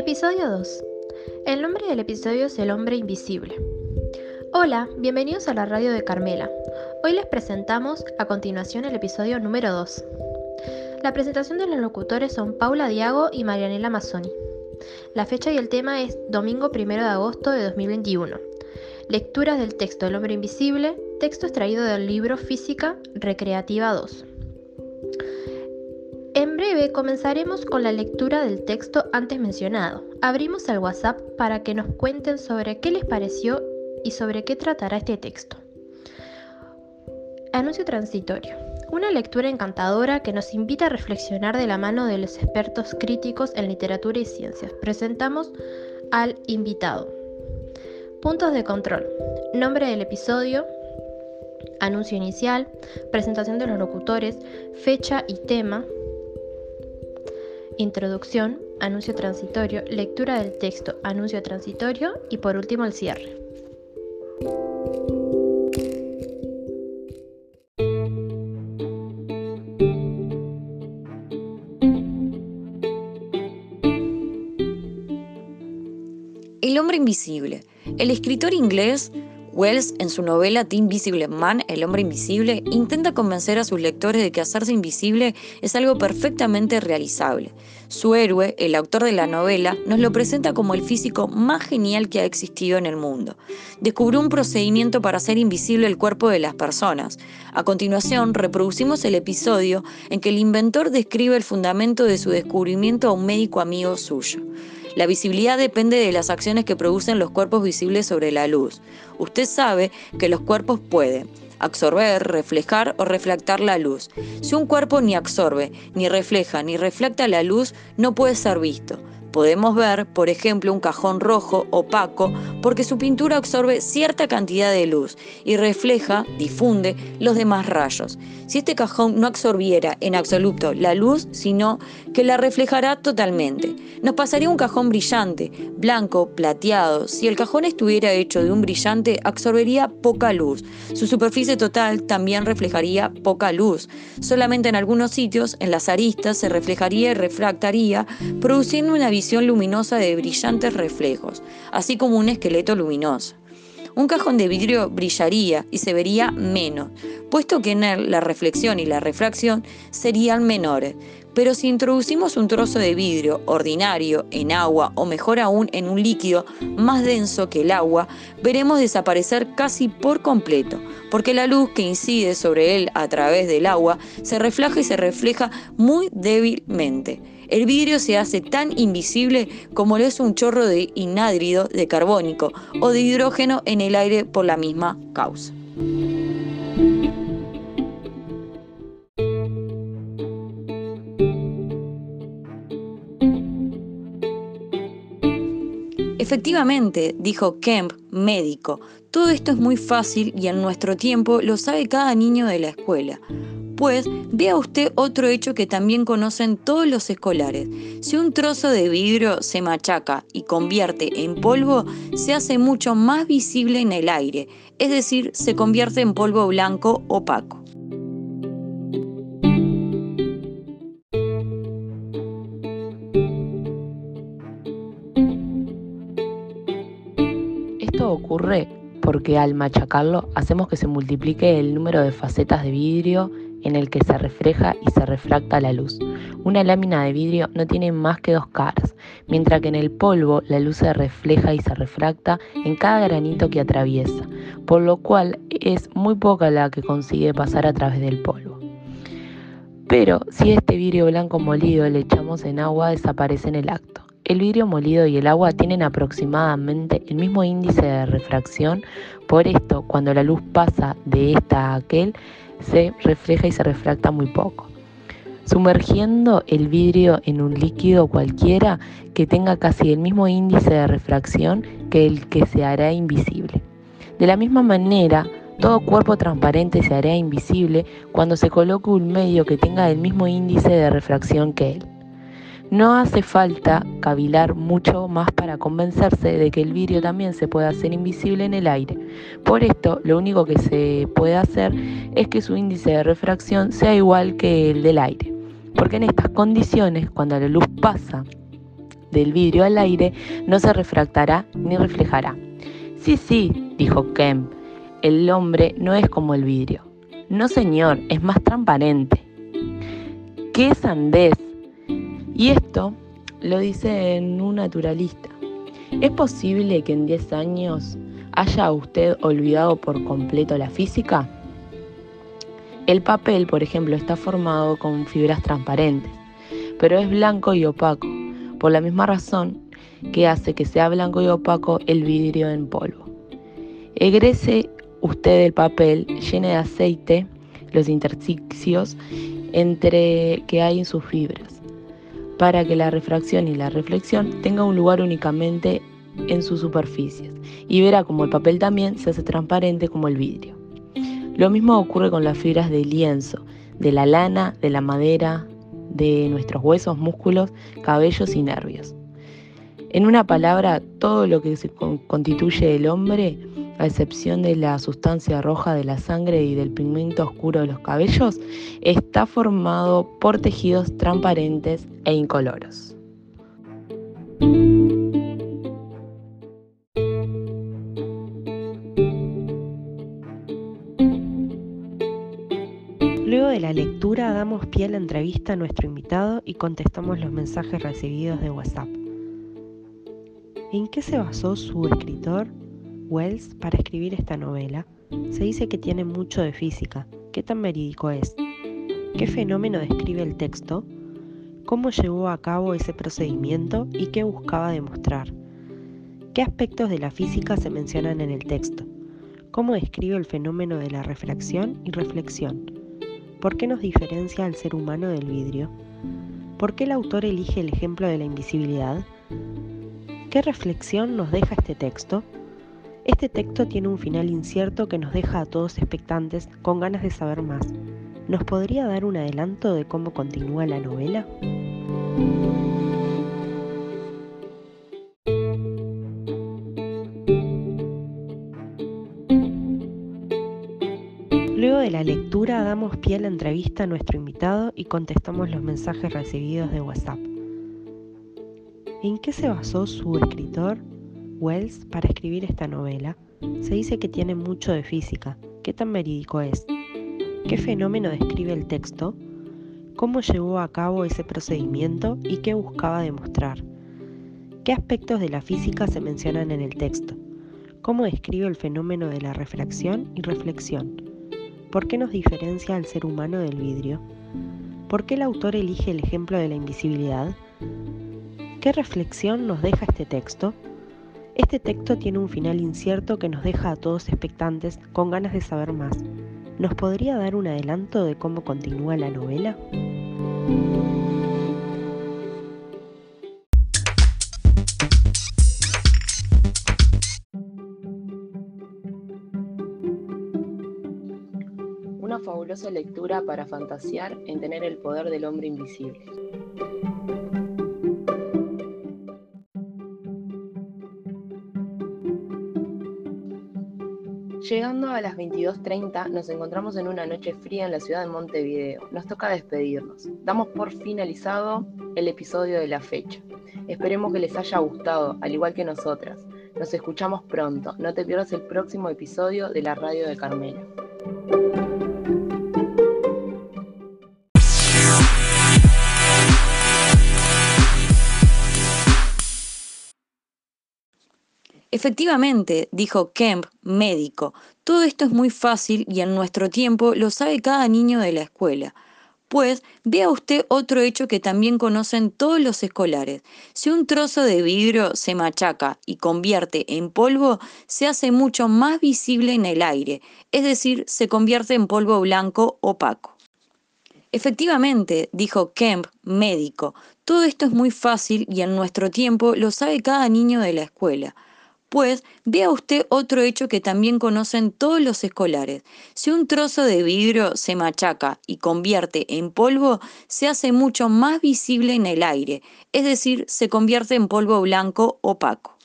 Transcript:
Episodio 2. El nombre del episodio es El hombre invisible. Hola, bienvenidos a la radio de Carmela. Hoy les presentamos a continuación el episodio número 2. La presentación de los locutores son Paula Diago y Marianela Mazzoni. La fecha y el tema es domingo 1 de agosto de 2021. Lecturas del texto El hombre invisible, texto extraído del libro Física Recreativa 2. En breve comenzaremos con la lectura del texto antes mencionado. Abrimos el WhatsApp para que nos cuenten sobre qué les pareció y sobre qué tratará este texto. Anuncio transitorio. Una lectura encantadora que nos invita a reflexionar de la mano de los expertos críticos en literatura y ciencias. Presentamos al invitado. Puntos de control. Nombre del episodio. Anuncio inicial. Presentación de los locutores. Fecha y tema. Introducción. Anuncio transitorio. Lectura del texto. Anuncio transitorio. Y por último el cierre. El hombre invisible. El escritor inglés Wells, en su novela The Invisible Man, El hombre invisible, intenta convencer a sus lectores de que hacerse invisible es algo perfectamente realizable. Su héroe, el autor de la novela, nos lo presenta como el físico más genial que ha existido en el mundo. Descubrió un procedimiento para hacer invisible el cuerpo de las personas. A continuación, reproducimos el episodio en que el inventor describe el fundamento de su descubrimiento a un médico amigo suyo. La visibilidad depende de las acciones que producen los cuerpos visibles sobre la luz. Usted sabe que los cuerpos pueden absorber, reflejar o reflectar la luz. Si un cuerpo ni absorbe, ni refleja, ni reflecta la luz, no puede ser visto. Podemos ver, por ejemplo, un cajón rojo opaco porque su pintura absorbe cierta cantidad de luz y refleja, difunde los demás rayos. Si este cajón no absorbiera en absoluto la luz, sino que la reflejará totalmente, nos pasaría un cajón brillante, blanco, plateado. Si el cajón estuviera hecho de un brillante, absorbería poca luz. Su superficie total también reflejaría poca luz. Solamente en algunos sitios, en las aristas, se reflejaría y refractaría, produciendo una visión luminosa de brillantes reflejos, así como un esqueleto luminoso. Un cajón de vidrio brillaría y se vería menos, puesto que en él la reflexión y la refracción serían menores. Pero si introducimos un trozo de vidrio ordinario en agua o mejor aún en un líquido más denso que el agua, veremos desaparecer casi por completo, porque la luz que incide sobre él a través del agua se refleja y se refleja muy débilmente el vidrio se hace tan invisible como lo es un chorro de inádrido de carbónico o de hidrógeno en el aire por la misma causa. Efectivamente, dijo Kemp, médico, todo esto es muy fácil y en nuestro tiempo lo sabe cada niño de la escuela. Pues vea usted otro hecho que también conocen todos los escolares. Si un trozo de vidrio se machaca y convierte en polvo, se hace mucho más visible en el aire, es decir, se convierte en polvo blanco opaco. Porque al machacarlo hacemos que se multiplique el número de facetas de vidrio en el que se refleja y se refracta la luz. Una lámina de vidrio no tiene más que dos caras, mientras que en el polvo la luz se refleja y se refracta en cada granito que atraviesa, por lo cual es muy poca la que consigue pasar a través del polvo. Pero si este vidrio blanco molido le echamos en agua, desaparece en el acto. El vidrio molido y el agua tienen aproximadamente el mismo índice de refracción, por esto cuando la luz pasa de esta a aquel, se refleja y se refracta muy poco. Sumergiendo el vidrio en un líquido cualquiera que tenga casi el mismo índice de refracción que el que se hará invisible. De la misma manera, todo cuerpo transparente se hará invisible cuando se coloque un medio que tenga el mismo índice de refracción que él. No hace falta cavilar mucho más para convencerse de que el vidrio también se puede hacer invisible en el aire. Por esto, lo único que se puede hacer es que su índice de refracción sea igual que el del aire. Porque en estas condiciones, cuando la luz pasa del vidrio al aire no se refractará ni reflejará. Sí, sí, dijo Kemp, el hombre no es como el vidrio. No, señor, es más transparente. ¿Qué sandez? Y esto lo dice en un naturalista. ¿Es posible que en 10 años haya usted olvidado por completo la física? El papel, por ejemplo, está formado con fibras transparentes, pero es blanco y opaco, por la misma razón que hace que sea blanco y opaco el vidrio en polvo. Egrese usted el papel, llene de aceite los intersticios entre que hay en sus fibras, para que la refracción y la reflexión tengan un lugar únicamente en sus superficies, y verá como el papel también se hace transparente como el vidrio. Lo mismo ocurre con las fibras de lienzo, de la lana, de la madera, de nuestros huesos, músculos, cabellos y nervios. En una palabra, todo lo que se constituye el hombre, a excepción de la sustancia roja de la sangre y del pigmento oscuro de los cabellos, está formado por tejidos transparentes e incoloros. Luego de la lectura damos pie a la entrevista a nuestro invitado y contestamos los mensajes recibidos de WhatsApp. ¿En qué se basó su escritor Wells para escribir esta novela? Se dice que tiene mucho de física. ¿Qué tan verídico es? ¿Qué fenómeno describe el texto? ¿Cómo llevó a cabo ese procedimiento y qué buscaba demostrar? ¿Qué aspectos de la física se mencionan en el texto? ¿Cómo describe el fenómeno de la refracción y reflexión? ¿Por qué nos diferencia al ser humano del vidrio? ¿Por qué el autor elige el ejemplo de la invisibilidad? ¿Qué reflexión nos deja este texto? Este texto tiene un final incierto que nos deja a todos expectantes con ganas de saber más. ¿Nos podría dar un adelanto de cómo continúa la novela? Luego de la lectura damos pie a la entrevista a nuestro invitado y contestamos los mensajes recibidos de WhatsApp. ¿En qué se basó su escritor Wells para escribir esta novela? Se dice que tiene mucho de física. ¿Qué tan verídico es? ¿Qué fenómeno describe el texto? ¿Cómo llevó a cabo ese procedimiento y qué buscaba demostrar? ¿Qué aspectos de la física se mencionan en el texto? ¿Cómo describe el fenómeno de la refracción y reflexión? ¿Por qué nos diferencia al ser humano del vidrio? ¿Por qué el autor elige el ejemplo de la invisibilidad? ¿Qué reflexión nos deja este texto? Este texto tiene un final incierto que nos deja a todos expectantes con ganas de saber más. ¿Nos podría dar un adelanto de cómo continúa la novela? Una fabulosa lectura para fantasear en tener el poder del hombre invisible. Llegando a las 22.30 nos encontramos en una noche fría en la ciudad de Montevideo. Nos toca despedirnos. Damos por finalizado el episodio de la fecha. Esperemos que les haya gustado, al igual que nosotras. Nos escuchamos pronto. No te pierdas el próximo episodio de la radio de Carmela. Efectivamente, dijo Kemp, médico, todo esto es muy fácil y en nuestro tiempo lo sabe cada niño de la escuela. Pues vea usted otro hecho que también conocen todos los escolares. Si un trozo de vidrio se machaca y convierte en polvo, se hace mucho más visible en el aire, es decir, se convierte en polvo blanco opaco. Efectivamente, dijo Kemp, médico, todo esto es muy fácil y en nuestro tiempo lo sabe cada niño de la escuela. Pues vea usted otro hecho que también conocen todos los escolares. Si un trozo de vidrio se machaca y convierte en polvo, se hace mucho más visible en el aire, es decir, se convierte en polvo blanco opaco.